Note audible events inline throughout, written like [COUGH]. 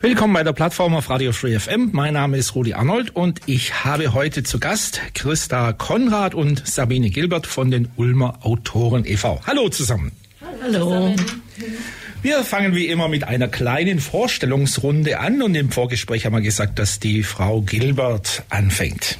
Willkommen bei der Plattform auf Radio Free FM. Mein Name ist Rudi Arnold und ich habe heute zu Gast Christa Konrad und Sabine Gilbert von den Ulmer Autoren e.V. Hallo zusammen. Hallo. Wir fangen wie immer mit einer kleinen Vorstellungsrunde an und im Vorgespräch haben wir gesagt, dass die Frau Gilbert anfängt.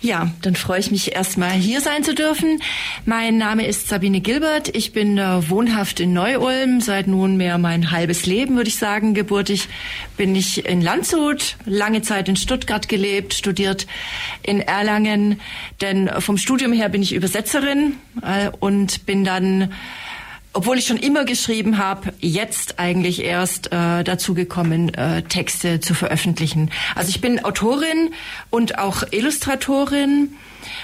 Ja, dann freue ich mich erstmal hier sein zu dürfen. Mein Name ist Sabine Gilbert. Ich bin äh, wohnhaft in Neu-Ulm seit nunmehr mein halbes Leben, würde ich sagen. Geburtig bin ich in Landshut, lange Zeit in Stuttgart gelebt, studiert in Erlangen. Denn vom Studium her bin ich Übersetzerin äh, und bin dann obwohl ich schon immer geschrieben habe, jetzt eigentlich erst äh, dazu gekommen, äh, Texte zu veröffentlichen. Also ich bin Autorin und auch Illustratorin.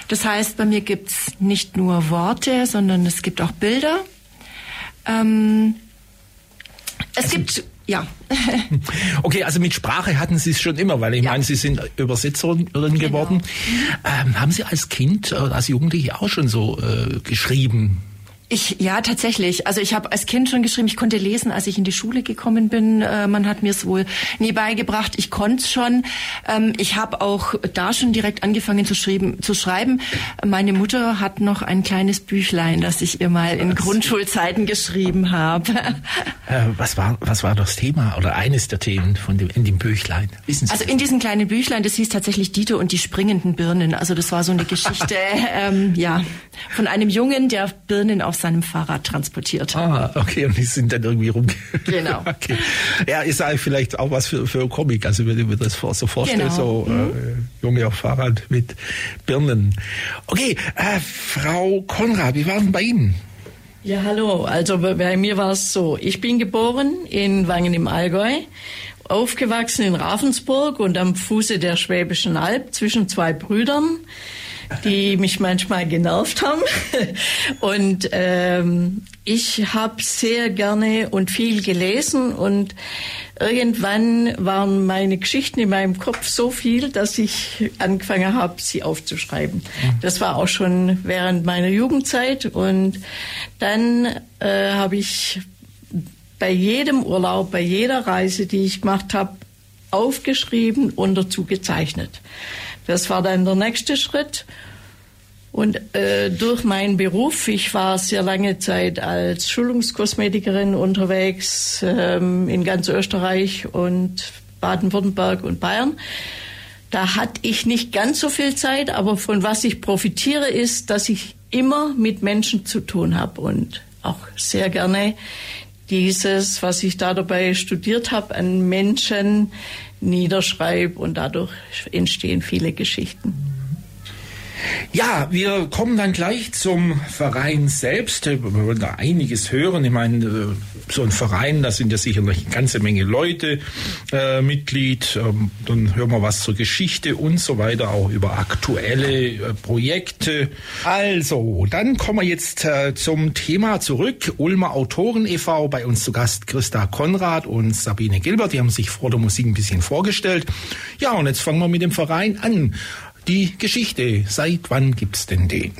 Das heißt, bei mir gibt's nicht nur Worte, sondern es gibt auch Bilder. Ähm, es also, gibt ja. [LAUGHS] okay, also mit Sprache hatten Sie es schon immer, weil ich ja. meine, Sie sind Übersetzerin genau. geworden. Ähm, haben Sie als Kind, als Jugendliche auch schon so äh, geschrieben? Ich ja tatsächlich. Also ich habe als Kind schon geschrieben. Ich konnte lesen, als ich in die Schule gekommen bin. Äh, man hat mir es wohl nie beigebracht. Ich konnte es schon. Ähm, ich habe auch da schon direkt angefangen zu, schreiben, zu schreiben. Meine Mutter hat noch ein kleines Büchlein, das ich ihr mal in was? Grundschulzeiten geschrieben habe. [LAUGHS] Äh, was war was war das Thema oder eines der Themen von dem in dem Büchlein? Wissen Sie also in diesem kleinen Büchlein, das hieß tatsächlich Dieter und die springenden Birnen. Also das war so eine [LAUGHS] Geschichte, ähm, ja, von einem Jungen, der Birnen auf seinem Fahrrad transportiert. Ah, okay, und die sind dann irgendwie rum. Genau. [LAUGHS] okay. Ja, ist eigentlich vielleicht auch was für, für Comic, also wenn ich mir das so vorstelle, genau. so mhm. äh, Junge auf Fahrrad mit Birnen. Okay, äh, Frau Konrad, wie war denn bei Ihnen? Ja, hallo. Also bei mir war es so, ich bin geboren in Wangen im Allgäu, aufgewachsen in Ravensburg und am Fuße der Schwäbischen Alb zwischen zwei Brüdern die mich manchmal genervt haben. Und ähm, ich habe sehr gerne und viel gelesen und irgendwann waren meine Geschichten in meinem Kopf so viel, dass ich angefangen habe, sie aufzuschreiben. Mhm. Das war auch schon während meiner Jugendzeit und dann äh, habe ich bei jedem Urlaub, bei jeder Reise, die ich gemacht habe, aufgeschrieben und dazu gezeichnet. Das war dann der nächste Schritt. Und äh, durch meinen Beruf, ich war sehr lange Zeit als Schulungskosmetikerin unterwegs ähm, in ganz Österreich und Baden-Württemberg und Bayern. Da hatte ich nicht ganz so viel Zeit, aber von was ich profitiere, ist, dass ich immer mit Menschen zu tun habe und auch sehr gerne dieses, was ich da dabei studiert habe, an Menschen niederschreibe und dadurch entstehen viele Geschichten. Ja, wir kommen dann gleich zum Verein selbst. Wir wollen da einiges hören. Ich meine, äh, so ein Verein, da sind ja sicherlich eine ganze Menge Leute äh, Mitglied. Ähm, dann hören wir was zur Geschichte und so weiter, auch über aktuelle äh, Projekte. Also, dann kommen wir jetzt äh, zum Thema zurück. Ulmer Autoren e.V. Bei uns zu Gast Christa Konrad und Sabine Gilbert. Die haben sich vor der Musik ein bisschen vorgestellt. Ja, und jetzt fangen wir mit dem Verein an. Die Geschichte, seit wann gibt's denn den?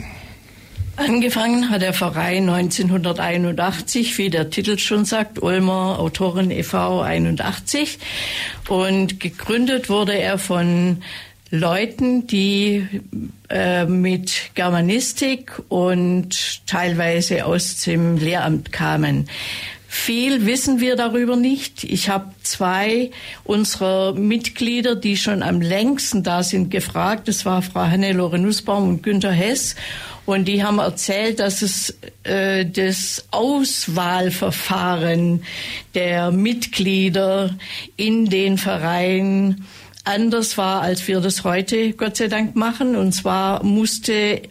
Angefangen hat der Verein 1981, wie der Titel schon sagt, Ulmer Autoren e.V. 81. Und gegründet wurde er von Leuten, die äh, mit Germanistik und teilweise aus dem Lehramt kamen. Viel wissen wir darüber nicht. Ich habe zwei unserer Mitglieder, die schon am längsten da sind, gefragt. Das war Frau Hannelore Nussbaum und Günter Hess. Und die haben erzählt, dass es äh, das Auswahlverfahren der Mitglieder in den Vereinen anders war, als wir das heute Gott sei Dank machen. Und zwar musste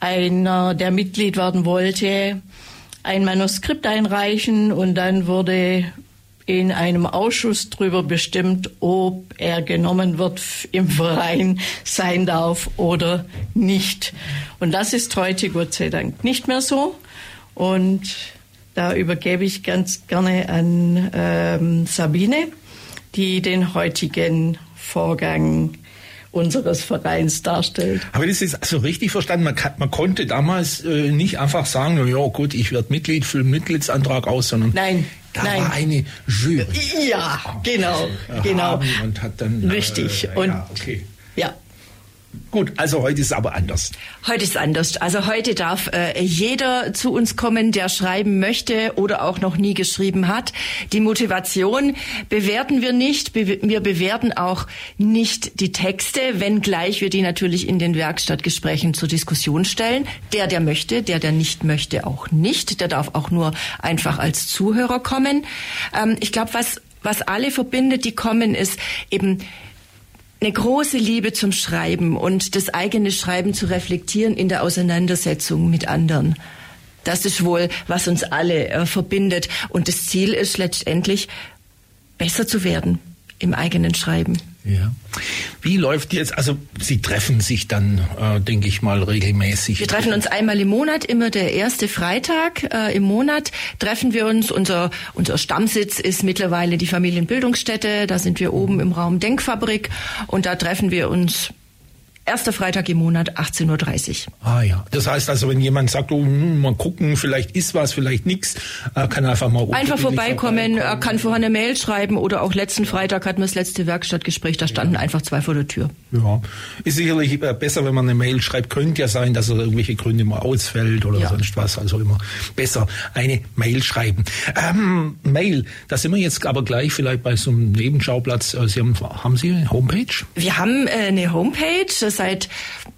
einer, der Mitglied werden wollte, ein Manuskript einreichen und dann wurde in einem Ausschuss darüber bestimmt, ob er genommen wird im Verein sein darf oder nicht. Und das ist heute Gott sei Dank nicht mehr so. Und da übergebe ich ganz gerne an ähm, Sabine, die den heutigen Vorgang unseres Vereins darstellt. Aber das ist also richtig verstanden. Man, kann, man konnte damals äh, nicht einfach sagen, ja gut, ich werde Mitglied, fülle Mitgliedsantrag aus, sondern Nein, da nein. war eine Jury. Ja, genau, genau. Erhaben Und hat dann Richtig. Äh, Und- ja, okay. Ja, Gut, also heute ist aber anders. Heute ist anders. Also heute darf äh, jeder zu uns kommen, der schreiben möchte oder auch noch nie geschrieben hat. Die Motivation bewerten wir nicht. Be wir bewerten auch nicht die Texte, wenngleich wir die natürlich in den Werkstattgesprächen zur Diskussion stellen. Der, der möchte, der, der nicht möchte, auch nicht. Der darf auch nur einfach als Zuhörer kommen. Ähm, ich glaube, was, was alle verbindet, die kommen, ist eben eine große Liebe zum Schreiben und das eigene Schreiben zu reflektieren in der Auseinandersetzung mit anderen. Das ist wohl, was uns alle äh, verbindet. Und das Ziel ist letztendlich, besser zu werden im eigenen Schreiben. Ja. Wie läuft jetzt, also Sie treffen sich dann, äh, denke ich mal, regelmäßig. Wir treffen uns einmal im Monat, immer der erste Freitag äh, im Monat treffen wir uns. Unser, unser Stammsitz ist mittlerweile die Familienbildungsstätte. Da sind wir oben im Raum Denkfabrik und da treffen wir uns erster Freitag im Monat 18.30 Uhr. Ah ja, das heißt also, wenn jemand sagt, oh, hm, mal gucken, vielleicht ist was, vielleicht nichts, äh, kann einfach mal Einfach vorbeikommen, er vorbeikommen. kann vorher eine Mail schreiben oder auch letzten Freitag hatten wir das letzte Werkstattgespräch, da standen einfach zwei vor der Tür. Ja, ist sicherlich äh, besser, wenn man eine Mail schreibt. Könnte ja sein, dass er irgendwelche Gründe mal ausfällt oder Ja. sonst was. Also immer besser eine Mail schreiben. Ähm, Mail, da sind wir jetzt aber gleich vielleicht bei so einem Nebenschauplatz. Äh, Sie haben, haben Sie eine Homepage? Wir haben äh, eine Homepage seit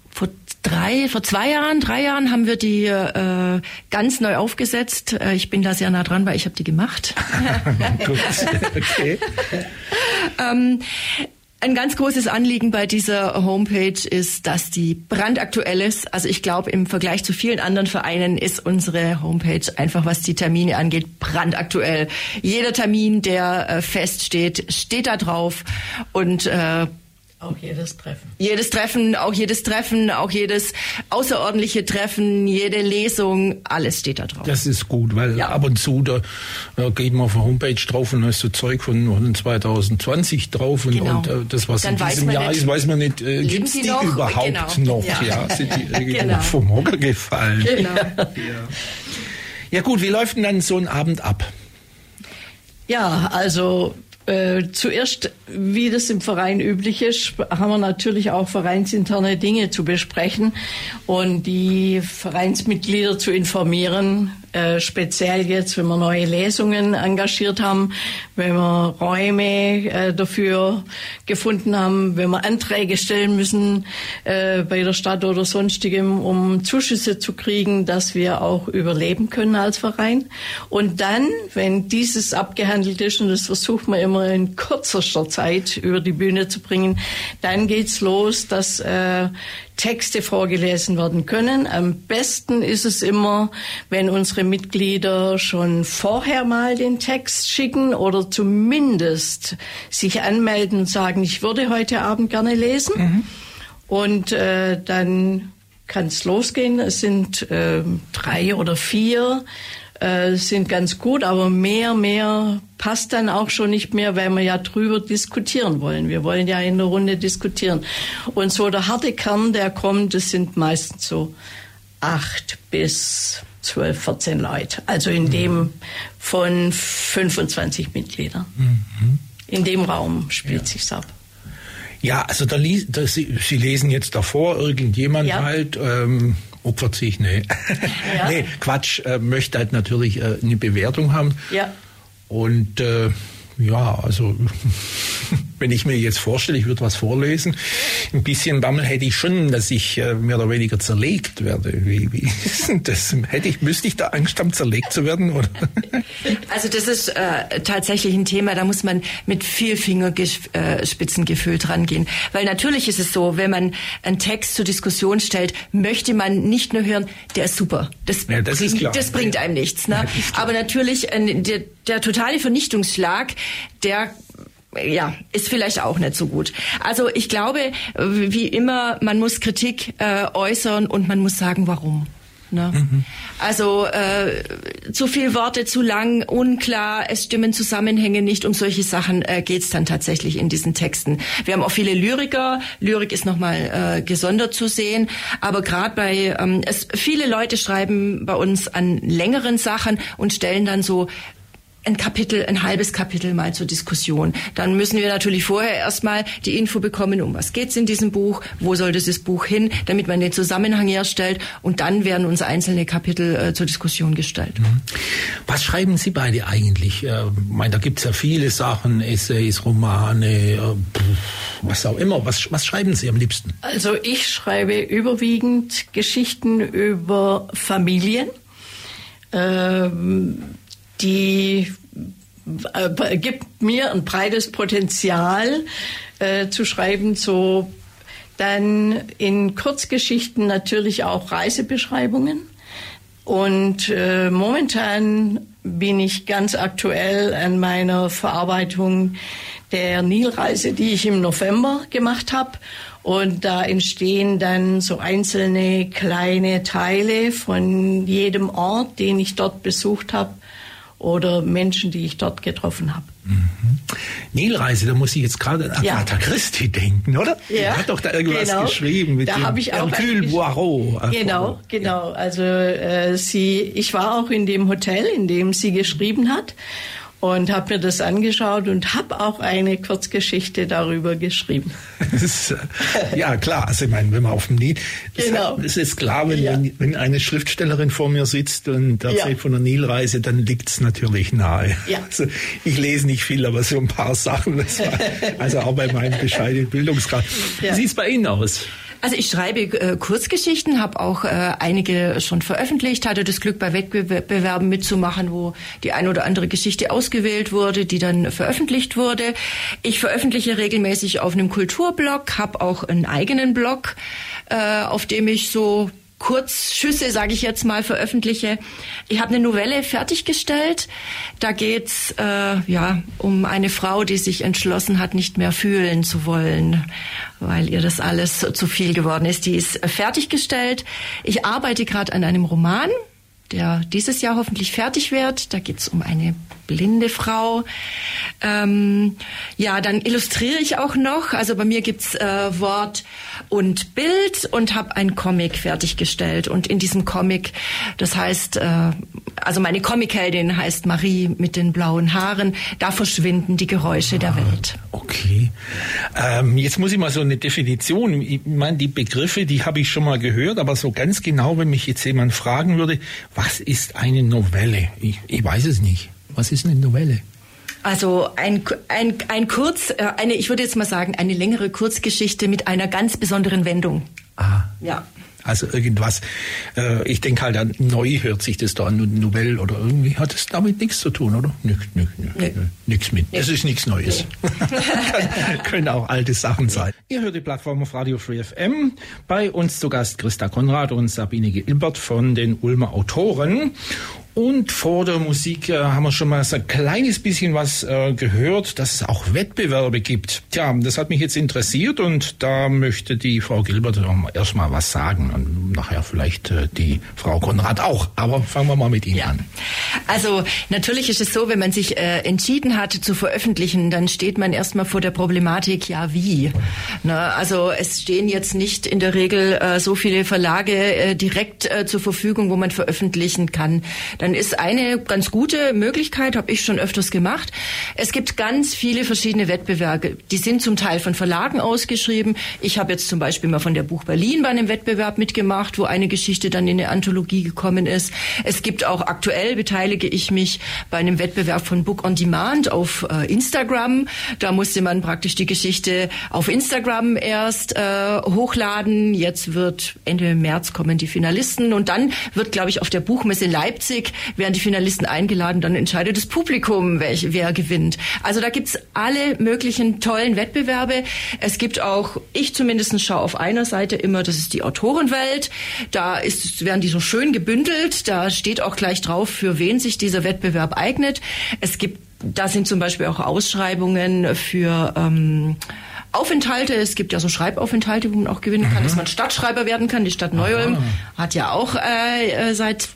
vor drei, vor zwei Jahren, drei Jahren haben wir die äh, ganz neu aufgesetzt. Äh, ich bin da sehr nah dran, weil ich habe die gemacht. [LAUGHS] Gut, okay. [LAUGHS] ähm, ein ganz großes Anliegen bei dieser Homepage ist, dass die brandaktuell ist. Also ich glaube, im Vergleich zu vielen anderen Vereinen ist unsere Homepage einfach, was die Termine angeht, brandaktuell. Jeder Termin, der äh, feststeht, steht da drauf und äh, auch jedes Treffen. jedes Treffen, auch jedes Treffen, auch jedes außerordentliche Treffen, jede Lesung, alles steht da drauf. Das ist gut, weil Ja. ab und zu da äh, geht man auf der Homepage drauf und da ist so Zeug von, von 2020 drauf und, Genau. und äh, das, was Dann in diesem Jahr nicht, ist, weiß man nicht, äh, leben gibt's die die noch? überhaupt Genau. noch? Ja. Ja. sind die [LAUGHS] irgendwo Genau. vom Hocker gefallen? Genau. [LAUGHS] Ja gut, wie läuft denn dann so ein Abend ab? Ja, also äh, zuerst, wie das im Verein üblich ist, haben wir natürlich auch vereinsinterne Dinge zu besprechen und die Vereinsmitglieder zu informieren, äh, speziell jetzt, wenn wir neue Lesungen engagiert haben, wenn wir Räume äh, dafür gefunden haben, wenn wir Anträge stellen müssen äh, bei der Stadt oder sonstigem, um Zuschüsse zu kriegen, dass wir auch überleben können als Verein. Und dann, wenn dieses abgehandelt ist, und das versucht man immer in kürzester Zeit über die Bühne zu bringen, dann geht's los, dass äh, Texte vorgelesen werden können. Am besten ist es immer, wenn unsere Mitglieder schon vorher mal den Text schicken oder zumindest sich anmelden und sagen, ich würde heute Abend gerne lesen. Und äh, dann kann es losgehen. Es sind äh, drei oder vier äh, sind ganz gut, aber mehr, mehr passt dann auch schon nicht mehr, weil wir ja drüber diskutieren wollen. Wir wollen ja in der Runde diskutieren. Und so der harte Kern, der kommt, das sind meistens so acht bis zwölf, 14 Leute. Also in dem von 25 Mitgliedern. In dem Raum spielt sich's ab. Ja, also da, da Sie, Sie lesen jetzt davor, irgendjemand Ja. halt ähm, opfert sich, nee. [LAUGHS] Ja. nee, Quatsch, äh, möchte halt natürlich äh, eine Bewertung haben. Ja. Und äh, ja, also wenn ich mir jetzt vorstelle, ich würde was vorlesen, ein bisschen Bammel hätte ich schon, dass ich äh, mehr oder weniger zerlegt werde. Wie, wie ist denn das? Hätte ich, müsste ich da Angst haben, zerlegt zu werden? Oder? [LAUGHS] Also das ist äh, tatsächlich ein Thema, da muss man mit viel Fingerspitzengefühl dran gehen. Weil natürlich ist es so, wenn man einen Text zur Diskussion stellt, möchte man nicht nur hören, der ist super. Das, ja, das, bringt, klar. das bringt einem nichts. Ne? Aber natürlich, äh, der, der totale Vernichtungsschlag, der ja, ist vielleicht auch nicht so gut. Also ich glaube, wie immer, man muss Kritik äh, äußern und man muss sagen, warum. Ne? Mhm. Also äh, zu viel Worte, zu lang, unklar, es stimmen Zusammenhänge nicht. Um solche Sachen äh, geht's dann tatsächlich in diesen Texten. Wir haben auch viele Lyriker. Lyrik ist nochmal äh, gesondert zu sehen. Aber gerade bei, ähm, es, viele Leute schreiben bei uns an längeren Sachen und stellen dann so ein Kapitel, ein halbes Kapitel mal zur Diskussion. Dann müssen wir natürlich vorher erstmal die Info bekommen, um was geht's in diesem Buch, wo soll dieses Buch hin, damit man den Zusammenhang herstellt und dann werden uns einzelne Kapitel äh, zur Diskussion gestellt. Mhm. Was schreiben Sie beide eigentlich? Äh, mein, da gibt's ja viele Sachen, Essays, Romane, äh, was auch immer. Was, was schreiben Sie am liebsten? Also ich schreibe überwiegend Geschichten über Familien. Ähm, die äh, gibt mir ein breites Potenzial äh, zu schreiben, so dann in Kurzgeschichten natürlich auch Reisebeschreibungen. Und äh, momentan bin ich ganz aktuell an meiner Verarbeitung der Nilreise, die ich im November gemacht habe. Und da entstehen dann so einzelne kleine Teile von jedem Ort, den ich dort besucht habe oder Menschen, die ich dort getroffen habe. Mhm. Nilreise, da muss ich jetzt gerade an ja. Agatha Christie denken, oder? Ja, er hat doch da irgendwas genau. geschrieben mit da dem ich auch Hercule Poirot. Genau, genau. Also äh, sie, ich war auch in dem Hotel, in dem sie geschrieben hat und habe mir das angeschaut und habe auch eine Kurzgeschichte darüber geschrieben. [LAUGHS] Ist, äh, ja, klar. Also ich meine, wenn man auf dem Nil, genau. es ist klar, wenn, ja. wenn, eine Schriftstellerin vor mir sitzt und erzählt ja. von der Nilreise, dann liegt es natürlich nahe. Ja. Also ich lese nicht viel, aber so ein paar Sachen. War, [LAUGHS] also auch bei meinem bescheidenen Bildungsgrad. Ja. Wie sieht es bei Ihnen aus? Also ich schreibe äh, Kurzgeschichten, habe auch äh, einige schon veröffentlicht, hatte das Glück bei Wettbewerben mitzumachen, wo die eine oder andere Geschichte ausgewählt wurde, die dann veröffentlicht wurde. Ich veröffentliche regelmäßig auf einem Kulturblog, habe auch einen eigenen Blog, äh, auf dem ich so Kurzschüsse, sage ich jetzt mal, veröffentliche. Ich habe eine Novelle fertiggestellt. Da geht's äh, ja um eine Frau, die sich entschlossen hat, nicht mehr fühlen zu wollen, weil ihr das alles zu viel geworden ist. Die ist fertiggestellt. Ich arbeite gerade an einem Roman, der dieses Jahr hoffentlich fertig wird. Da geht's um eine blinde Frau. Ähm, ja, dann illustriere ich auch noch. Also bei mir gibt's äh, Wort und Bild und habe ein Comic fertiggestellt. Und in diesem Comic, das heißt, äh, also meine Comicheldin heißt Marie mit den blauen Haaren, da verschwinden die Geräusche ah, der Welt. Okay. Ähm, jetzt muss ich mal so eine Definition, ich meine, die Begriffe, die habe ich schon mal gehört, aber so ganz genau, wenn mich jetzt jemand fragen würde, was ist eine Novelle? Ich, ich weiß es nicht. Was ist eine Novelle? Also ein, ein, ein Kurz, äh, eine, ich würde jetzt mal sagen, eine längere Kurzgeschichte mit einer ganz besonderen Wendung. Ah. Ja. Also irgendwas, äh, ich denke halt an neu hört sich das da an, Novelle oder irgendwie hat es damit nichts zu tun, oder? Nix, nix, nix, nee. nix mit. Es ist nichts Neues. Nee. [LAUGHS] können auch alte Sachen sein. Ihr hört die Plattform auf Radio Free FM. Bei uns zu Gast Christa Konrad und Sabine Gilbert von den Ulmer Autoren. Und vor der Musik äh, haben wir schon mal so ein kleines bisschen was äh, gehört, dass es auch Wettbewerbe gibt. Tja, das hat mich jetzt interessiert und da möchte die Frau Gilbert erstmal was sagen und nachher vielleicht äh, die Frau Konrad auch. Aber fangen wir mal mit Ihnen ja. an. Also natürlich ist es so, wenn man sich äh, entschieden hat zu veröffentlichen, dann steht man erstmal vor der Problematik, ja wie. Na, ne, also es stehen jetzt nicht in der Regel äh, so viele Verlage äh, direkt zur Verfügung, wo man veröffentlichen kann. Dann ist eine ganz gute Möglichkeit, habe ich schon öfters gemacht. Es gibt ganz viele verschiedene Wettbewerbe. Die sind zum Teil von Verlagen ausgeschrieben. Ich habe jetzt zum Beispiel mal von der Buch Berlin bei einem Wettbewerb mitgemacht, wo eine Geschichte dann in eine Anthologie gekommen ist. Es gibt auch aktuell beteilige ich mich bei einem Wettbewerb von Book on Demand auf äh, Instagram. Da musste man praktisch die Geschichte auf Instagram erst äh, hochladen. Jetzt wird Ende März kommen die Finalisten und dann wird, glaube ich, auf der Buchmesse Leipzig werden die Finalisten eingeladen. Dann entscheidet das Publikum, welch, wer gewinnt. Also da gibt's alle möglichen tollen Wettbewerbe. Es gibt auch, ich zumindest schaue auf einer Seite immer, das ist die Autorenwelt. Da ist, werden die so schön gebündelt. Da steht auch gleich drauf, für wen sich dieser Wettbewerb eignet. Es gibt, da sind zum Beispiel auch Ausschreibungen für ähm, Aufenthalte. Es gibt ja so Schreibaufenthalte, wo man auch gewinnen kann, mhm. dass man Stadtschreiber werden kann. Die Stadt Neu-Ulm hat ja auch äh, äh seit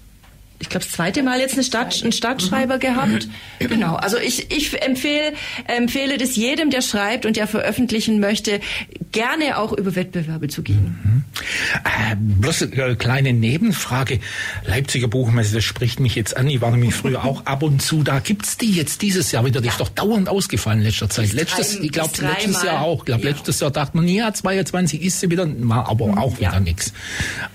ich glaube, das zweite Mal jetzt eine Stadt, einen Stadtschreiber mhm. gehabt. Genau. Also ich, ich empfehle, empfehle das jedem, der schreibt und der veröffentlichen möchte, gerne auch über Wettbewerbe zu gehen. Mhm. Äh, bloß eine kleine Nebenfrage. Leipziger Buchmesse, das spricht mich jetzt an. Ich war nämlich früher auch ab und zu da. Gibt's die jetzt dieses Jahr wieder? Die ist doch dauernd ausgefallen in letzter Zeit. Letztes, ich glaube, letztes Jahr auch. Ich glaube, ja. letztes Jahr dachte man, ja, 22 ist sie wieder, war aber mhm. auch wieder ja. nichts.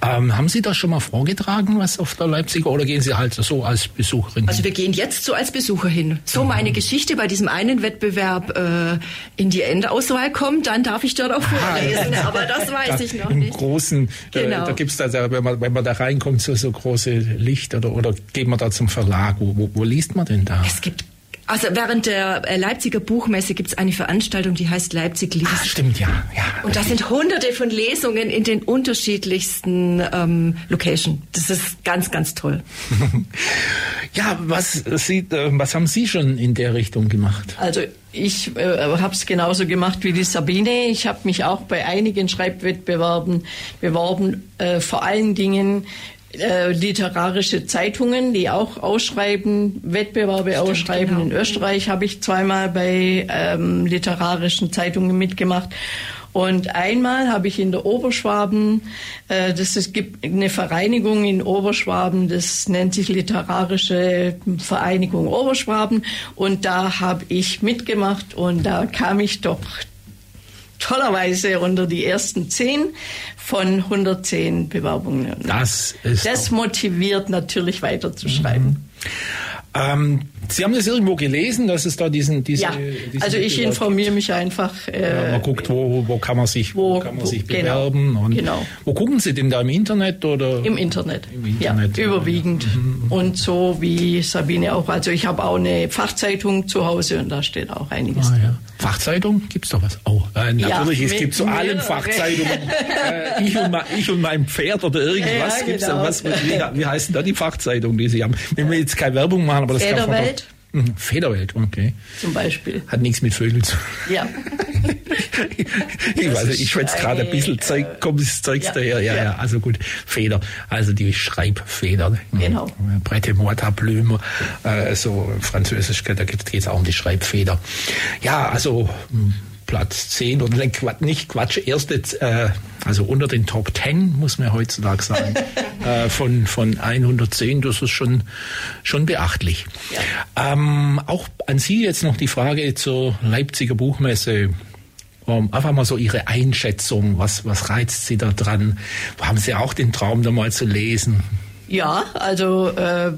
Ähm, haben Sie das schon mal vorgetragen, was auf der Leipziger oder gehen Sie halt so als Besucherin? Also wir gehen jetzt so als Besucher hin. So meine Geschichte bei diesem einen Wettbewerb äh, in die Endauswahl kommt, dann darf ich dort auch ah, vorlesen. Ah, [LAUGHS] aber das weiß da, ich noch im nicht. Großen, äh, genau. äh, da gibt's da, wenn man, wenn man da reinkommt, so, so große Licht oder, oder geht man da zum Verlag? Wo, wo, wo liest man denn da? Es gibt also während der äh, Leipziger Buchmesse gibt es eine Veranstaltung, die heißt Leipzig liest. Ah, stimmt, ja. ja und da sind hunderte von Lesungen in den unterschiedlichsten ähm, Locations. Das ist ganz, ganz toll. [LAUGHS] ja, was, Sie, äh, was haben Sie schon in der Richtung gemacht? Also ich äh, habe es genauso gemacht wie die Sabine. Ich habe mich auch bei einigen Schreibwettbewerben beworben, äh, vor allen Dingen äh, literarische Zeitungen, die auch ausschreiben, Wettbewerbe Stimmt, ausschreiben. Genau. In Österreich habe ich zweimal bei ähm, literarischen Zeitungen mitgemacht. Und einmal habe ich in der Oberschwaben, äh, das es gibt eine Vereinigung in Oberschwaben, das nennt sich Literarische Vereinigung Oberschwaben. Und da habe ich mitgemacht und da kam ich doch tollerweise unter die ersten zehn von 110 Bewerbungen. Das ist das motiviert natürlich weiterzuschreiben. Mhm. Ähm, Sie haben das irgendwo gelesen, dass es da diesen, diese, ja, diesen also ich informiere mich einfach. Äh, ja, man guckt, wo, wo kann man sich, wo, wo kann man sich genau, bewerben und genau. wo gucken Sie denn da im Internet oder? Im Internet. Im Internet ja, überwiegend mhm. und so wie Sabine auch. Also ich habe auch eine Fachzeitung zu Hause und da steht auch einiges. Ah, ja. Fachzeitung gibt's doch was? Oh, äh, natürlich, ja, es gibt zu allen Fachzeitungen. äh, ich, und mein, ich und mein Pferd oder irgendwas ja, gibt's genau. da was. Wie, wie heißen da die Fachzeitungen, die Sie haben? Wenn wir jetzt keine Werbung machen, aber das Federwelt. kann Mhm. Federwelt, okay. Zum Beispiel. Hat nichts mit Vögeln zu tun. Ja. [LAUGHS] ich weiß, ich schwätze gerade ein bisschen Zeug, kommt das Zeugs ja, daher. Ja, ja, ja, also gut. Feder, also die Schreibfeder. Genau. Breite Mortablume, äh, so französisch, da geht es auch um die Schreibfeder. Ja, also hm, Platz 10 oder nicht Quatsch, erste, äh, also unter den Top 10, muss man heutzutage sagen, [LAUGHS] äh, von, von 110, das ist schon, schon beachtlich. Ja. Ähm, auch an Sie jetzt noch die Frage zur Leipziger Buchmesse. Um, einfach mal so Ihre Einschätzung, was, was reizt Sie da dran? Haben Sie auch den Traum, da mal zu lesen? Ja, also äh,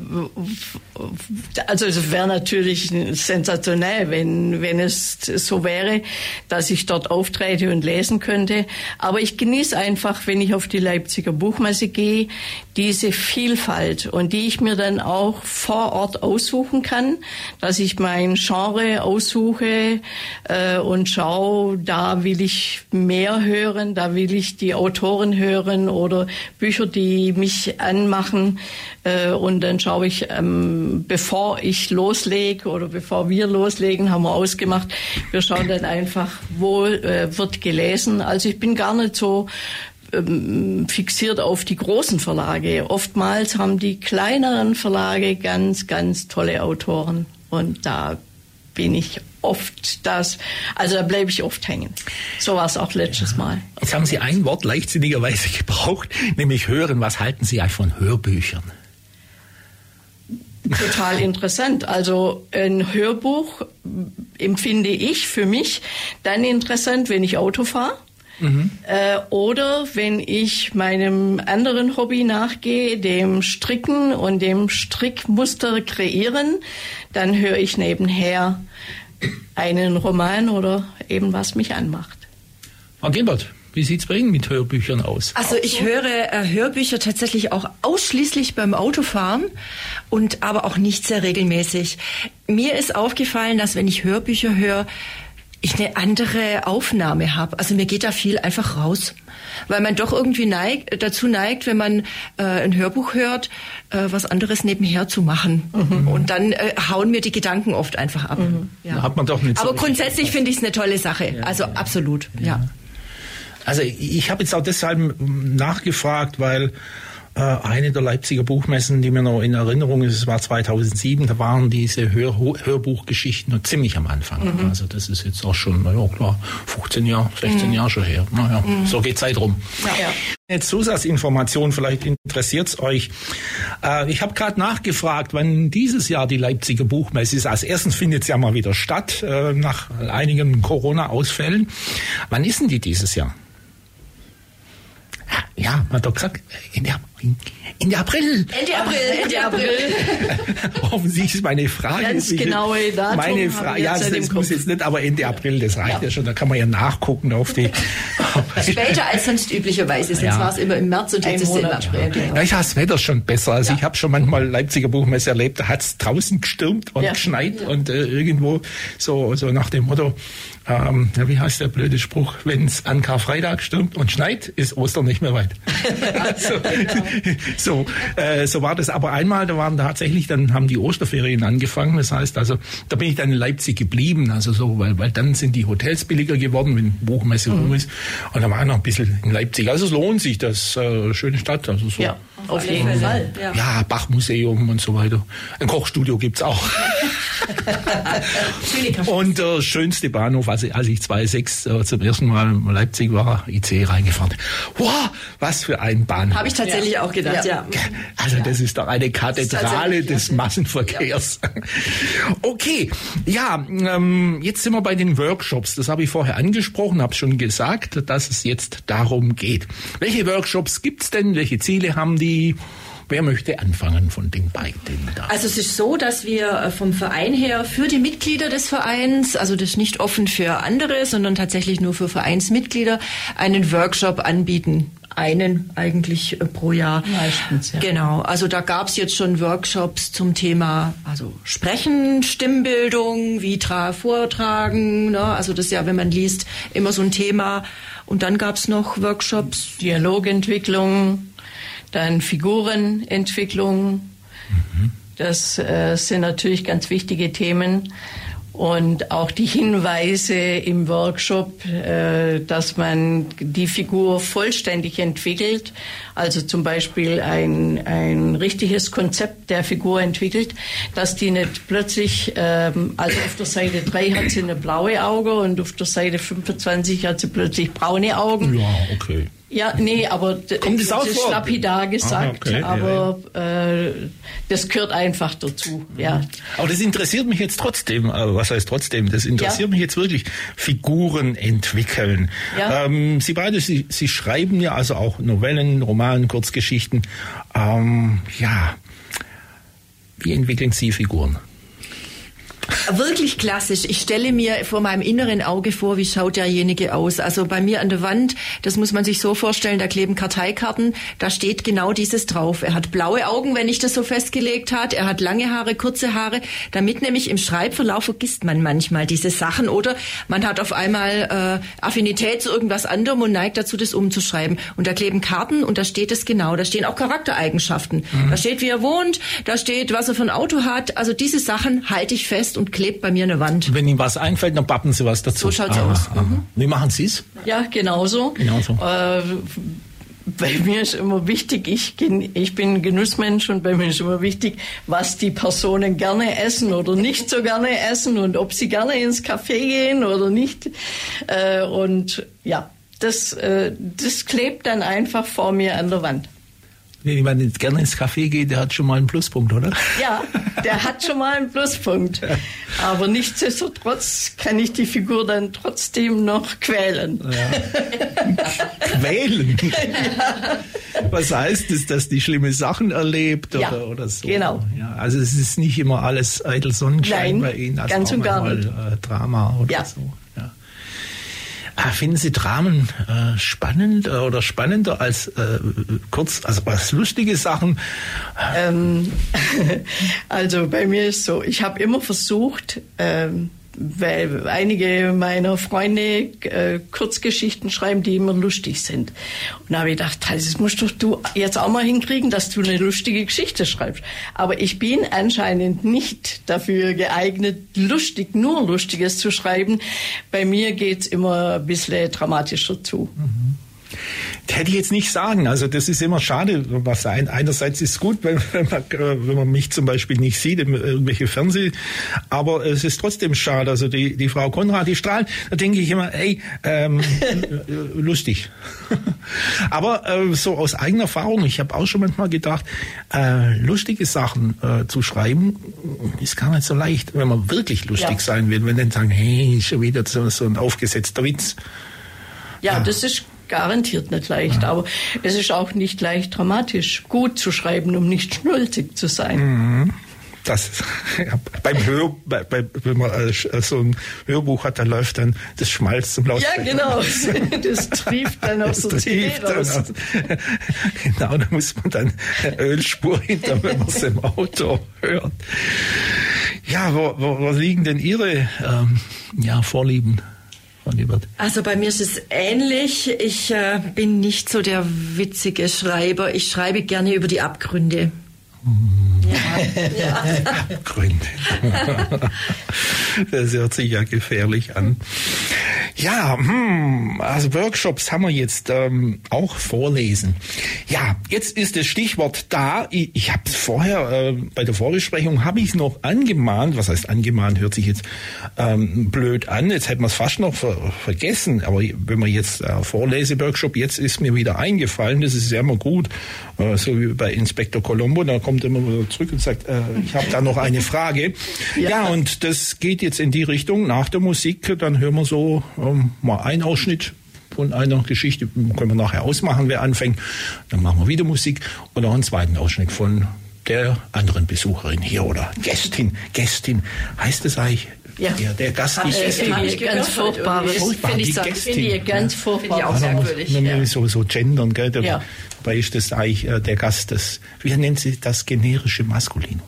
also es wäre natürlich sensationell, wenn wenn es so wäre, dass ich dort auftrete und lesen könnte. Aber ich genieße einfach, wenn ich auf die Leipziger Buchmesse gehe, diese Vielfalt und die ich mir dann auch vor Ort aussuchen kann, dass ich mein Genre aussuche äh, und schaue, da will ich mehr hören, da will ich die Autoren hören oder Bücher, die mich anmachen äh, und dann schaue ich, ähm, bevor ich loslege oder bevor wir loslegen, haben wir ausgemacht, wir schauen dann einfach, wo äh, wird gelesen. Also ich bin gar nicht so ähm, fixiert auf die großen Verlage. Oftmals haben die kleineren Verlage ganz, ganz tolle Autoren und da bin ich oft das, also da bleibe ich oft hängen. So war es auch letztes ja. Mal. Jetzt haben Sie ein Wort leichtsinnigerweise [LAUGHS] gebraucht, nämlich hören. Was halten Sie eigentlich von Hörbüchern? total interessant. Also ein Hörbuch empfinde ich für mich dann interessant, wenn ich Auto fahre. Mhm. Äh, oder wenn ich meinem anderen Hobby nachgehe, dem Stricken und dem Strickmuster kreieren, dann höre ich nebenher einen Roman oder eben was mich anmacht. Frau Gilbert, wie sieht's bei Ihnen mit Hörbüchern aus? Also ich höre äh, Hörbücher tatsächlich auch ausschließlich beim Autofahren und aber auch nicht sehr regelmäßig. Mir ist aufgefallen, dass wenn ich Hörbücher höre, ich eine andere Aufnahme habe. Also mir geht da viel einfach raus, weil man doch irgendwie neigt, dazu neigt, wenn man äh, ein Hörbuch hört, äh, was anderes nebenher zu machen. Mhm. Und dann äh, hauen mir die Gedanken oft einfach ab. Mhm. Ja. Da hat man doch nicht Aber grundsätzlich finde ich es eine tolle Sache. Ja, also ja. absolut, ja. Also ich habe jetzt auch deshalb nachgefragt, weil äh, eine der Leipziger Buchmessen, die mir noch in Erinnerung ist, es war 2007, da waren diese Hör Hörbuchgeschichten noch ziemlich am Anfang. Mhm. Also das ist jetzt auch schon, naja klar, 15 Jahre, 16 mhm. Jahre schon her. Naja, mhm. so geht Zeit rum. Ja. Eine Zusatzinformation, vielleicht interessiert es euch. Äh, ich habe gerade nachgefragt, wann dieses Jahr die Leipziger Buchmesse ist. Als erstens findet es ja mal wieder statt, äh, nach einigen Corona-Ausfällen. Wann ist denn die dieses Jahr? Ja, man hat doch gesagt, Ende, Ende April. Ende April, Ende April. [LAUGHS] Offensichtlich ist meine Frage. Ganz genaue Datum. Meine Frage, ja, das, das muss jetzt nicht, aber Ende April, das reicht ja, ja schon. Da kann man ja nachgucken auf die. [LAUGHS] Später als sonst üblicherweise. Sonst ja. war es immer im März und jetzt ist es im April. Genau. Ja, ich habe das Wetter schon besser. Also ja. ich habe schon manchmal Leipziger Buchmesse erlebt, da hat es draußen gestürmt und geschneit und äh, irgendwo so, so nach dem Motto, ähm, ja, wie heißt der blöde Spruch, wenn es an Karfreitag stürmt und schneit, ist Ostern nicht mehr weit. [LAUGHS] also, [LAUGHS] so, äh, so war das. Aber einmal, da waren tatsächlich, dann haben die Osterferien angefangen. Das heißt also, da bin ich dann in Leipzig geblieben. Also so, weil, weil dann sind die Hotels billiger geworden, wenn Buchmesse mhm. rum ist. Und da war ich noch ein bisschen in Leipzig. Also es lohnt sich, das äh, schöne Stadt. Also so. Ja, auf jeden Fall. Ja, ja Bachmuseum und so weiter. Ein Kochstudio gibt's auch. [LAUGHS] und der äh, schönste Bahnhof, also als ich 2006 äh, zum ersten Mal in Leipzig war, IC reingefahren. Wow, was für ein Bahnhof. Habe ich tatsächlich ja. auch gedacht, ja. ja. Also das ist doch eine Kathedrale des Massenverkehrs. [LAUGHS] Okay, ja, ähm, jetzt sind wir bei den Workshops. Das habe ich vorher angesprochen, habe schon gesagt, dass es jetzt darum geht. Welche Workshops gibt's denn? Welche Ziele haben die? Wer möchte anfangen von den beiden? Da? Also es ist so, dass wir äh, vom Verein her für die Mitglieder des Vereins, also das ist nicht offen für andere, sondern tatsächlich nur für Vereinsmitglieder, einen Workshop anbieten einen eigentlich äh, pro Jahr. Meistens, ja. Genau. Also da gab es jetzt schon Workshops zum Thema also Sprechen, Stimmbildung, wie vortragen. Ne? Also das ist ja, wenn man liest, immer so ein Thema. Und dann gab es noch Workshops. Dialogentwicklung, dann Figurenentwicklung. Mhm. Das äh, sind natürlich ganz wichtige Themen. Und auch die Hinweise im Workshop, äh, dass man die Figur vollständig entwickelt, also zum Beispiel ein, ein richtiges Konzept der Figur entwickelt, dass die nicht plötzlich, ähm, also auf der Seite 3 hat sie eine blaue Auge und auf der Seite 25 hat sie plötzlich braune Augen. Ja, okay. Ja, nee, aber Kommt das, das ist lapidar gesagt, Aha, okay. aber äh, das gehört einfach dazu. Ja. Aber das interessiert mich jetzt trotzdem. Also was heißt trotzdem? Das interessiert ja. mich jetzt wirklich. Figuren entwickeln. Ja. Ähm, Sie beide, Sie, Sie schreiben ja also auch Novellen, Romanen, Kurzgeschichten. Ähm, ja, wie entwickeln Sie Figuren? Wirklich klassisch. Ich stelle mir vor meinem inneren Auge vor, wie schaut derjenige aus. Also bei mir an der Wand, das muss man sich so vorstellen, da kleben Karteikarten, da steht genau dieses drauf. Er hat blaue Augen, wenn ich das so festgelegt hat. Er hat lange Haare, kurze Haare, damit nämlich im Schreibverlauf vergisst man manchmal diese Sachen oder man hat auf einmal äh, Affinität zu irgendwas anderem und neigt dazu, das umzuschreiben. Und da kleben Karten und da steht es genau. Da stehen auch Charaktereigenschaften. Mhm. Da steht, wie er wohnt, da steht, was er für ein Auto hat. Also diese Sachen halte ich fest und klebt bei mir eine Wand. Wenn Ihnen was einfällt, dann pappen Sie was dazu. So schaut's aha, aus. Aha. Mhm. Wie machen Sie es? Ja, genauso. Genauso. Äh, bei mir ist immer wichtig, ich, ich bin ein Genussmensch und bei mir ist immer wichtig, was die Personen gerne essen oder nicht so gerne essen und ob sie gerne ins Café gehen oder nicht. Äh, und ja, das, äh, das klebt dann einfach vor mir an der Wand. Wenn jemand gerne ins Café geht, der hat schon mal einen Pluspunkt, oder? Ja, der hat schon mal einen Pluspunkt. [LAUGHS] Aber nichtsdestotrotz kann ich die Figur dann trotzdem noch quälen. Ja. quälen? [LAUGHS] Ja. Was heißt es, dass die schlimme Sachen erlebt oder, ja, oder so? Genau. Ja, also es ist nicht immer alles eitel Sonnenschein Nein, bei Ihnen. Also ganz und gar nicht. Äh, Drama oder so. Ah, finden Sie Dramen äh, spannend äh, oder spannender als äh, kurz, also als lustige Sachen? Ähm, [LAUGHS] also bei mir ist so, ich habe immer versucht, ähm, weil einige meiner Freunde äh, Kurzgeschichten schreiben, die immer lustig sind. Und da habe ich gedacht, das musst doch du jetzt auch mal hinkriegen, dass du eine lustige Geschichte schreibst. Aber ich bin anscheinend nicht dafür geeignet, lustig, nur Lustiges zu schreiben. Bei mir geht's immer ein bisschen dramatischer zu. Mhm hätte ich jetzt nicht sagen. Also das ist immer schade. Was ein, einerseits ist gut, wenn, man, wenn man mich zum Beispiel nicht sieht, irgendwelche Fernseh, aber es ist trotzdem schade. Also die, die Frau Konrad, die strahlt, da denke ich immer, ey, ähm, [LAUGHS] lustig. [LAUGHS] aber äh, so aus eigener Erfahrung, ich habe auch schon manchmal gedacht, äh, lustige Sachen äh, zu schreiben, ist gar nicht so leicht, wenn man wirklich lustig ja. sein will. Wenn dann sagen, hey, schon wieder so, so ein aufgesetzter Witz. Ja, ja, das ist garantiert nicht leicht, aber es ist auch nicht leicht dramatisch gut zu schreiben, um nicht schnulzig zu sein. Mhm. Das [LAUGHS] ja, beim Hör, bei, bei, wenn man äh, so ein Hörbuch hat, da läuft dann das Schmalz zum Lautsprecher. Ja, genau. [LAUGHS] Das trieft dann aus der CD raus. [LAUGHS] Genau, da muss man dann Ölspur hinter, wenn man es im Auto hört. Ja, wo, wo, wo liegen denn Ihre ähm, ja, Vorlieben? Also bei mir ist es ähnlich. Ich äh, bin nicht so der witzige Schreiber. Ich schreibe gerne über die Abgründe. Ja, ja. Abgründe. [LAUGHS] das hört sich ja gefährlich an. Ja, hm, also Workshops haben wir jetzt ähm, auch vorlesen. Ja, jetzt ist das Stichwort da. Ich, ich habe es vorher äh, bei der Vorbesprechung habe ich noch angemahnt. Was heißt angemahnt? Hört sich jetzt ähm, blöd an. Jetzt hätten wir es fast noch ver vergessen. Aber wenn man jetzt äh, Vorleseworkshop, jetzt ist mir wieder eingefallen. Das ist ja immer gut, äh, so wie bei Inspektor Colombo. Da kommt immer wieder zurück und sagt, äh, ich habe da noch eine Frage. [LAUGHS] Ja. ja, und das geht jetzt in die Richtung. Nach der Musik, dann hören wir so ähm, mal einen Ausschnitt von einer Geschichte. Können wir nachher ausmachen, wer anfängt. Dann machen wir wieder Musik und noch einen zweiten Ausschnitt von der anderen Besucherin hier oder Gästin. Gästin heißt es eigentlich? Ja. Der, der Gast ist äh, finde ich ganz furchtbar. Finde ich, find ich ganz furchtbar. Finde ich auch merkwürdig. Ja. So, so gendern, gell? Ja. Dabei ist das eigentlich äh, der Gast, das, wie nennt sie das generische Maskulinum?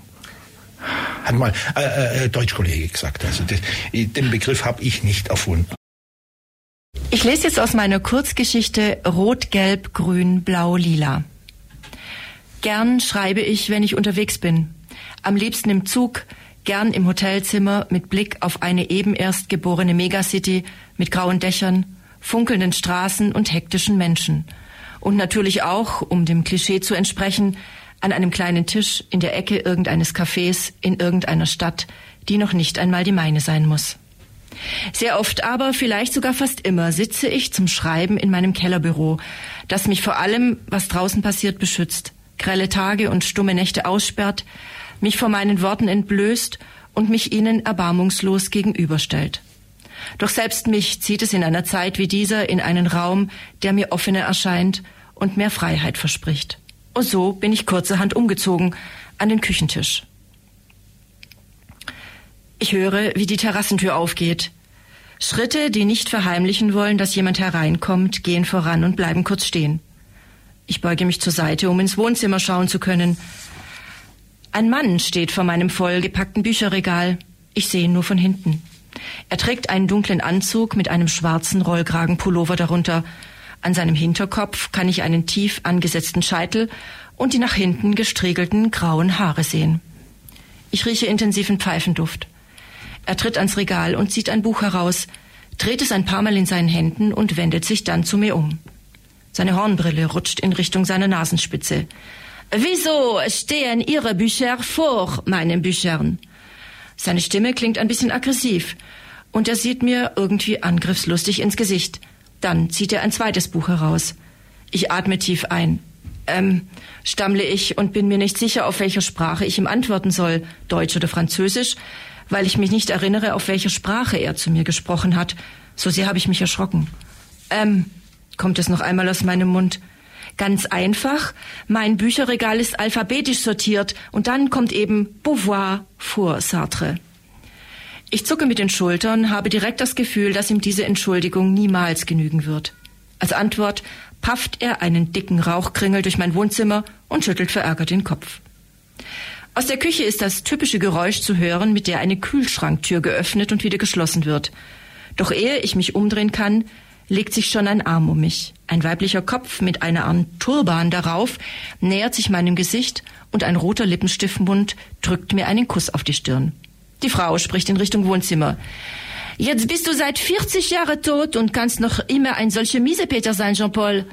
Hat mal äh, äh, Deutschkollege gesagt. Also das, den Begriff habe ich nicht erfunden. Ich lese jetzt aus meiner Kurzgeschichte Rot, Gelb, Grün, Blau, Lila. Gern schreibe ich, wenn ich unterwegs bin. Am liebsten im Zug, gern im Hotelzimmer mit Blick auf eine eben erst geborene Megacity mit grauen Dächern, funkelnden Straßen und hektischen Menschen. Und natürlich auch, um dem Klischee zu entsprechen, an einem kleinen Tisch in der Ecke irgendeines Cafés in irgendeiner Stadt, die noch nicht einmal die meine sein muss. Sehr oft aber, vielleicht sogar fast immer, sitze ich zum Schreiben in meinem Kellerbüro, das mich vor allem, was draußen passiert, beschützt, grelle Tage und stumme Nächte aussperrt, mich vor meinen Worten entblößt und mich ihnen erbarmungslos gegenüberstellt. Doch selbst mich zieht es in einer Zeit wie dieser in einen Raum, der mir offener erscheint und mehr Freiheit verspricht. Und so bin ich kurzerhand umgezogen an den Küchentisch. Ich höre, wie die Terrassentür aufgeht. Schritte, die nicht verheimlichen wollen, dass jemand hereinkommt, gehen voran und bleiben kurz stehen. Ich beuge mich zur Seite, um ins Wohnzimmer schauen zu können. Ein Mann steht vor meinem vollgepackten Bücherregal. Ich sehe ihn nur von hinten. Er trägt einen dunklen Anzug mit einem schwarzen Rollkragenpullover darunter. An seinem Hinterkopf kann ich einen tief angesetzten Scheitel und die nach hinten gestriegelten grauen Haare sehen. Ich rieche intensiven Pfeifenduft. Er tritt ans Regal und zieht ein Buch heraus, dreht es ein paar Mal in seinen Händen und wendet sich dann zu mir um. Seine Hornbrille rutscht in Richtung seiner Nasenspitze. Wieso stehen Ihre Bücher vor meinen Büchern? Seine Stimme klingt ein bisschen aggressiv und er sieht mir irgendwie angriffslustig ins Gesicht. Dann zieht er ein zweites Buch heraus. Ich atme tief ein. Ähm, stammle ich und bin mir nicht sicher, auf welcher Sprache ich ihm antworten soll, Deutsch oder Französisch, weil ich mich nicht erinnere, auf welcher Sprache er zu mir gesprochen hat. So sehr habe ich mich erschrocken. Ähm, kommt es noch einmal aus meinem Mund. Ganz einfach, mein Bücherregal ist alphabetisch sortiert und dann kommt eben Beauvoir vor Sartre. Ich zucke mit den Schultern, habe direkt das Gefühl, dass ihm diese Entschuldigung niemals genügen wird. Als Antwort pafft er einen dicken Rauchkringel durch mein Wohnzimmer und schüttelt verärgert den Kopf. Aus der Küche ist das typische Geräusch zu hören, mit der eine Kühlschranktür geöffnet und wieder geschlossen wird. Doch ehe ich mich umdrehen kann, legt sich schon ein Arm um mich. Ein weiblicher Kopf mit einer Art Turban darauf nähert sich meinem Gesicht und ein roter Lippenstiftmund drückt mir einen Kuss auf die Stirn. Die Frau spricht in Richtung Wohnzimmer. Jetzt bist du seit 40 Jahren tot und kannst noch immer ein solcher Miesepeter sein, Jean-Paul.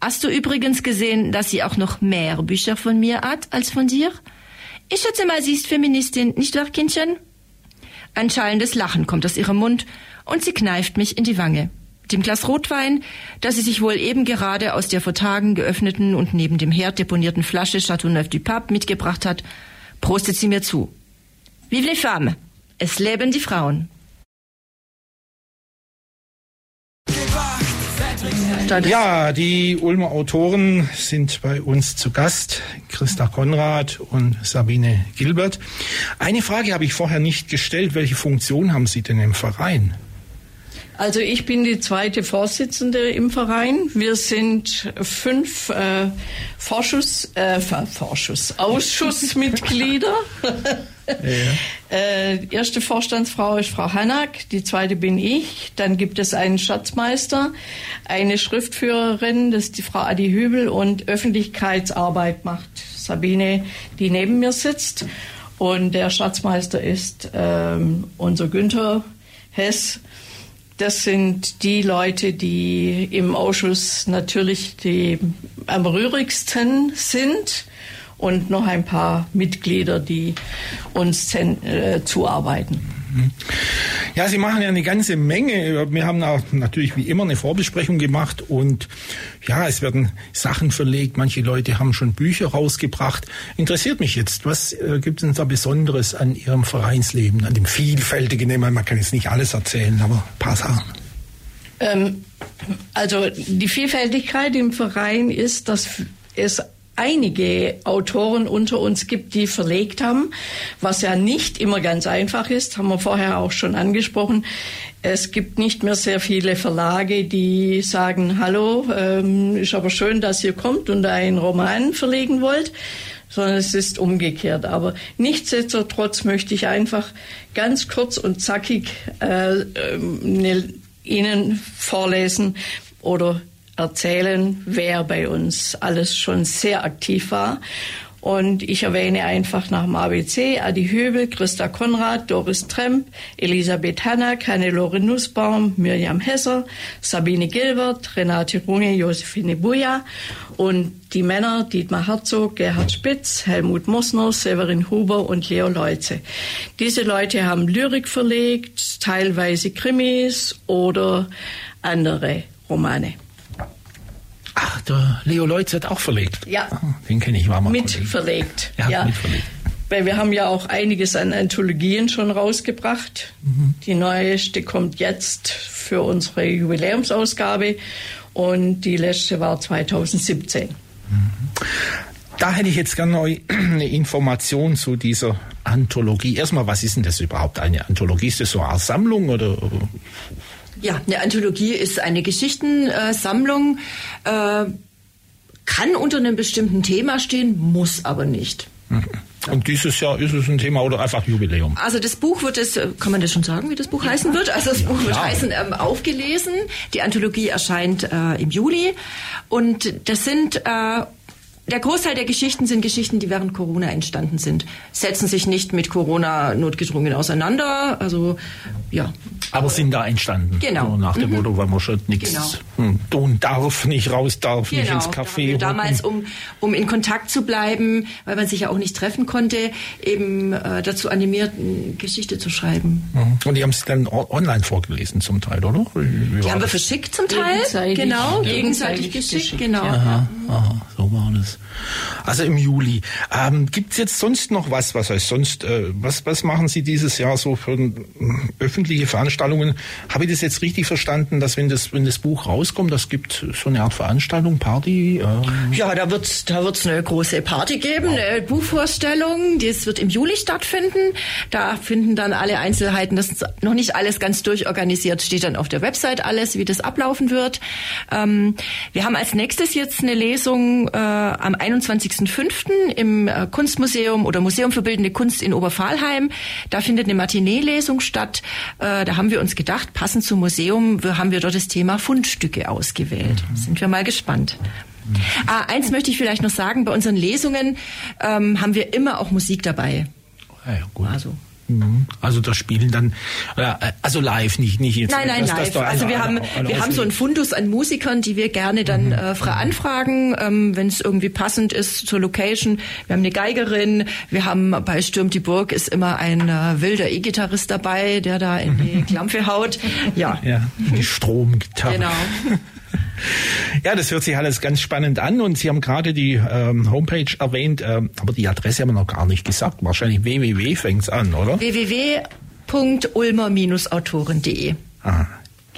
Hast du übrigens gesehen, dass sie auch noch mehr Bücher von mir hat als von dir? Ich schätze mal, sie ist Feministin, nicht wahr, Kindchen? Ein schallendes Lachen kommt aus ihrem Mund und sie kneift mich in die Wange. Dem Glas Rotwein, das sie sich wohl eben gerade aus der vor Tagen geöffneten und neben dem Herd deponierten Flasche Chateauneuf du Pape mitgebracht hat, prostet sie mir zu. Vive les femmes! Es leben die Frauen! Ja, die Ulmer Autoren sind bei uns zu Gast, Christa Konrad und Sabine Gilbert. Eine Frage habe ich vorher nicht gestellt. Welche Funktion haben Sie denn im Verein? Also ich bin die zweite Vorsitzende im Verein. Wir sind fünf äh, Vorschuss, äh, Vorschuss, Ausschussmitglieder. [LAUGHS] ja. äh, erste Vorstandsfrau ist Frau Hanak, die zweite bin ich. Dann gibt es einen Schatzmeister, eine Schriftführerin, das ist die Frau Adi Hübel und Öffentlichkeitsarbeit macht Sabine, die neben mir sitzt. Und der Schatzmeister ist ähm, unser Günther Hess das sind die Leute, die im Ausschuss natürlich die am rührigsten sind und noch ein paar Mitglieder, die uns äh, zuarbeiten. Ja, Sie machen ja eine ganze Menge. Wir haben auch natürlich wie immer eine Vorbesprechung gemacht und ja, es werden Sachen verlegt. Manche Leute haben schon Bücher rausgebracht. Interessiert mich jetzt, was äh, gibt es da Besonderes an Ihrem Vereinsleben, an dem vielfältigen? Man kann jetzt nicht alles erzählen, aber ein paar Sachen. Ähm, also die Vielfältigkeit im Verein ist, dass es einige Autoren unter uns gibt, die verlegt haben, was ja nicht immer ganz einfach ist, haben wir vorher auch schon angesprochen. Es gibt nicht mehr sehr viele Verlage, die sagen, hallo, ähm, ist aber schön, dass ihr kommt und einen Roman verlegen wollt sondern es ist umgekehrt. Aber nichtsdestotrotz möchte ich einfach ganz kurz und zackig äh, äh, Ihnen vorlesen oder erzählen, wer bei uns alles schon sehr aktiv war. Und ich erwähne einfach nach dem ABC Adi Höbel, Christa Konrad, Doris Tremp, Elisabeth Hannack, Hannelore Nussbaum, Mirjam Hesser, Sabine Gilbert, Renate Runge, Josephine Buja und die Männer Dietmar Herzog, Gerhard Spitz, Helmut Mosner, Severin Huber und Leo Leutze. Diese Leute haben Lyrik verlegt, teilweise Krimis oder andere Romane. Ach, der Leo Leutz hat auch verlegt. Ja. Ah, den kenne ich, war mal Mitverlegt. Ja, ja. mitverlegt. Weil wir haben ja auch einiges an Anthologien schon rausgebracht. Mhm. Die neueste kommt jetzt für unsere Jubiläumsausgabe und die letzte war 2017. Mhm. Da hätte ich jetzt gerne [CLEARS THROAT] eine Information zu dieser Anthologie. Erstmal, was ist denn das überhaupt eine Anthologie? Ist das so eine Sammlung oder ja, eine Anthologie ist eine Geschichtensammlung, äh, kann unter einem bestimmten Thema stehen, muss aber nicht. Mhm. [LAUGHS] Und dieses Jahr ist es ein Thema oder einfach Jubiläum? Also das Buch wird es, äh, kann man das schon sagen, wie das Buch heißen wird? Also das Buch wird ja. heißen ähm, Aufgelesen. Die Anthologie erscheint äh, im Juli und das sind äh, der Großteil der Geschichten sind Geschichten, die während Corona entstanden sind, setzen sich nicht mit Corona notgedrungen auseinander. Also ja. Aber sind da entstanden. Genau. So nach dem mhm. Motto, weil man schon nichts genau. Hm, tun darf, nicht raus darf, genau. nicht ins Café. Da damals, um, um in Kontakt zu bleiben, weil man sich ja auch nicht treffen konnte, eben äh, dazu animiert, eine Geschichte zu schreiben. Mhm. Und die haben es dann online vorgelesen zum Teil, oder? Wie die haben wir verschickt zum Teil. Gegenseitig. Genau, gegenseitig, gegenseitig geschickt, geschickt, genau. Aha, aha, waren alles. Also im Juli. Ähm, Gibt es jetzt sonst noch was? Was heißt sonst? Äh, was, was machen Sie dieses Jahr so für äh, öffentliche Veranstaltungen? Habe ich das jetzt richtig verstanden, dass wenn das, wenn das Buch rauskommt, das gibt so eine Art Veranstaltung, Party? Ähm ja, da wird's da wird's eine große Party geben, eine Buchvorstellung. Das wird im Juli stattfinden. Da finden dann alle Einzelheiten, das ist noch nicht alles ganz durchorganisiert, steht dann auf der Website alles, wie das ablaufen wird. Ähm, wir haben als nächstes jetzt eine Lesung äh, am 21.05. im äh, Kunstmuseum oder Museum für Bildende Kunst in Oberpfahlheim. Da findet eine Matinee-Lesung statt. Äh, da haben wir uns gedacht, passend zum Museum haben wir dort das Thema Fundstücke ausgewählt. Mhm. Sind wir mal gespannt. Mhm. Ah, eins möchte ich vielleicht noch sagen, bei unseren Lesungen ähm, haben wir immer auch Musik dabei. Ja, ja, gut. Also. Also das Spielen dann, äh, also live, nicht nicht jetzt. Nein, nein, das, live. Das also wir haben wir haben so einen Fundus an Musikern, die wir gerne dann mhm. äh, anfragen, ähm, wenn es irgendwie passend ist zur Location. Wir haben eine Geigerin, wir haben bei Stürmt die Burg ist immer ein äh, wilder E-Gitarrist dabei, der da in die Klampfe haut. Ja. Ja, die Stromgitarre. Genau. [LAUGHS] Ja, das hört sich alles ganz spannend an und Sie haben gerade die ähm, Homepage erwähnt, ähm, aber die Adresse haben wir noch gar nicht gesagt. Wahrscheinlich www fängt's an, oder? www.ulmer-autoren.de. Aha.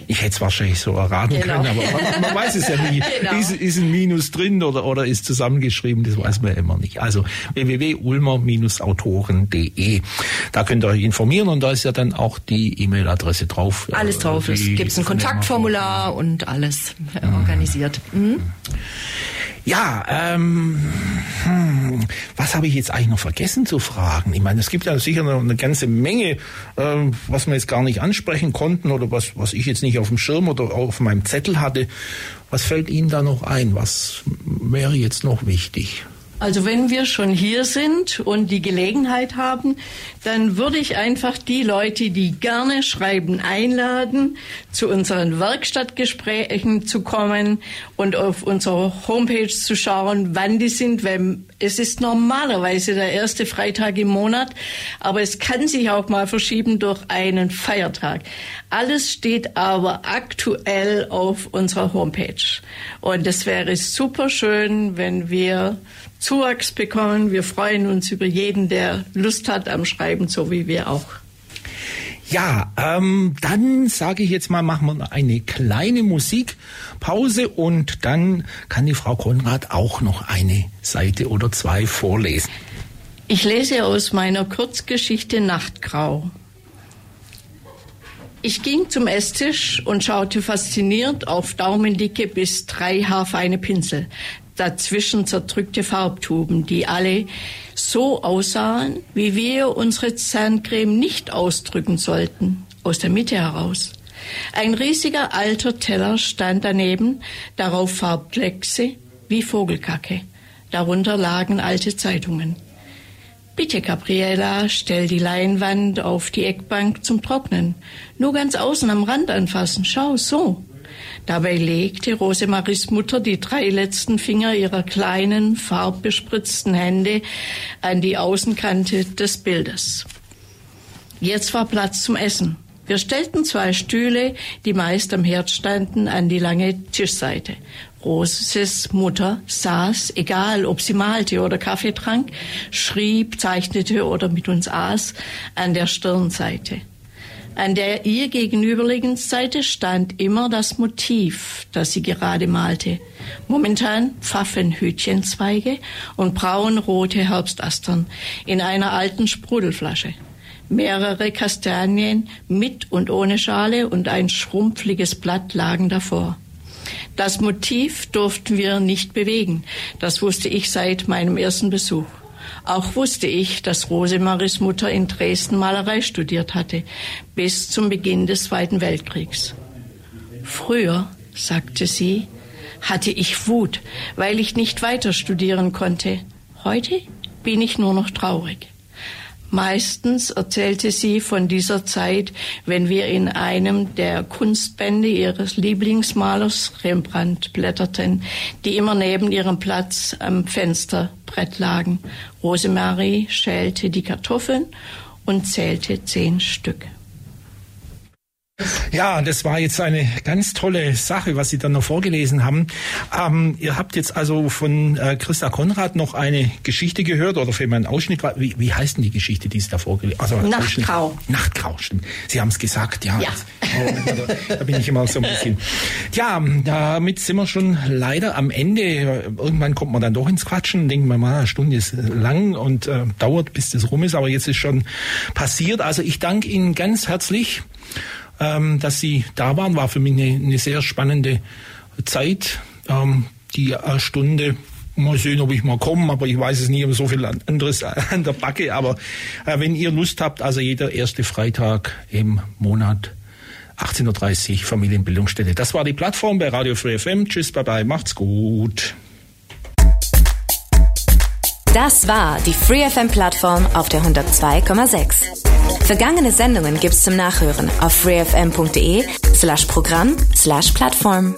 Ich hätte es wahrscheinlich so erraten genau. können, aber man, man, weiß es ja nie. [LAUGHS] genau. ist, ist, ein Minus drin oder, oder ist zusammengeschrieben, das weiß man ja immer nicht. Also www.ulmer-autoren.de. Da könnt ihr euch informieren und da ist ja dann auch die E-Mail-Adresse drauf. Alles drauf. Es gibt ein Kontaktformular und alles mhm. organisiert. Mhm. Ja, ähm, hm, was habe ich jetzt eigentlich noch vergessen zu fragen? Ich meine, es gibt ja sicher noch eine ganze Menge, äh, was wir jetzt gar nicht ansprechen konnten oder was, was ich jetzt nicht auf dem Schirm oder auf meinem Zettel hatte. Was fällt Ihnen da noch ein? Was wäre jetzt noch wichtig? Also wenn wir schon hier sind und die Gelegenheit haben, dann würde ich einfach die Leute, die gerne schreiben, einladen, zu unseren Werkstattgesprächen zu kommen und auf unserer Homepage zu schauen, wann die sind, weil es ist normalerweise der erste Freitag im Monat, aber es kann sich auch mal verschieben durch einen Feiertag. Alles steht aber aktuell auf unserer Homepage. Und es wäre super schön, wenn wir Zuwachs bekommen. Wir freuen uns über jeden, der Lust hat am Schreiben, so wie wir auch. Ja, ähm, dann sage ich jetzt mal, machen wir eine kleine Musikpause und dann kann die Frau Konrad auch noch eine Seite oder zwei vorlesen. Ich lese aus meiner Kurzgeschichte Nachtgrau. Ich ging zum Esstisch und schaute fasziniert auf daumendicke bis drei haarfeine Pinsel dazwischen zerdrückte Farbtuben, die alle so aussahen, wie wir unsere Zahncreme nicht ausdrücken sollten, aus der Mitte heraus. Ein riesiger alter Teller stand daneben, darauf Farbkleckse wie Vogelkacke. Darunter lagen alte Zeitungen. Bitte, Gabriela, stell die Leinwand auf die Eckbank zum Trocknen. Nur ganz außen am Rand anfassen. Schau, so. Dabei legte Rosemaries Mutter die drei letzten Finger ihrer kleinen, farbbespritzten Hände an die Außenkante des Bildes. Jetzt war Platz zum Essen. Wir stellten zwei Stühle, die meist am Herd standen, an die lange Tischseite. Roses Mutter saß, egal ob sie malte oder Kaffee trank, schrieb, zeichnete oder mit uns aß, an der Stirnseite. An der ihr gegenüberliegenden Seite stand immer das Motiv, das sie gerade malte. Momentan Pfaffenhütchenzweige und braunrote Herbstastern in einer alten Sprudelflasche. Mehrere Kastanien mit und ohne Schale und ein schrumpfliges Blatt lagen davor. Das Motiv durften wir nicht bewegen. Das wusste ich seit meinem ersten Besuch. Auch wusste ich, dass Rosemaries Mutter in Dresden Malerei studiert hatte, bis zum Beginn des Zweiten Weltkriegs. Früher, sagte sie, hatte ich Wut, weil ich nicht weiter studieren konnte. Heute bin ich nur noch traurig. Meistens erzählte sie von dieser Zeit, wenn wir in einem der Kunstbände ihres Lieblingsmalers Rembrandt blätterten, die immer neben ihrem Platz am Fensterbrett lagen. Rosemarie schälte die Kartoffeln und zählte zehn Stück. Ja, das war jetzt eine ganz tolle Sache, was Sie dann noch vorgelesen haben. Ähm, ihr habt jetzt also von äh, Christa Konrad noch eine Geschichte gehört oder für einen Ausschnitt. Wie, wie heißt denn die Geschichte, die Sie da vorgelesen haben? Also, Nachtgrau. Nachtgrau, stimmt. Sie haben es gesagt, ja. ja. da, da bin ich immer so ein bisschen. Ja, damit sind wir schon leider am Ende. Irgendwann kommt man dann doch ins Quatschen, denkt man mal, eine Stunde ist lang und äh, dauert, bis das rum ist. Aber jetzt ist schon passiert. Also ich danke Ihnen ganz herzlich ähm, dass Sie da waren. War für mich eine, eine sehr spannende Zeit. Ähm, die äh, Stunde Mal sehen, ob ich mal komme, aber ich weiß es nie, um so viel anderes [LAUGHS] an der Backe. Aber äh, wenn ihr Lust habt, also jeder erste Freitag im Monat 18.30 Uhr Familienbildungsstätte. Das war die Plattform bei Radio Free FM. Tschüss, bye bye, macht's gut. Das war die Free FM Plattform auf der 102,6. Vergangene Sendungen gibt's zum Nachhören auf freefm.de slash Programm slash Plattform.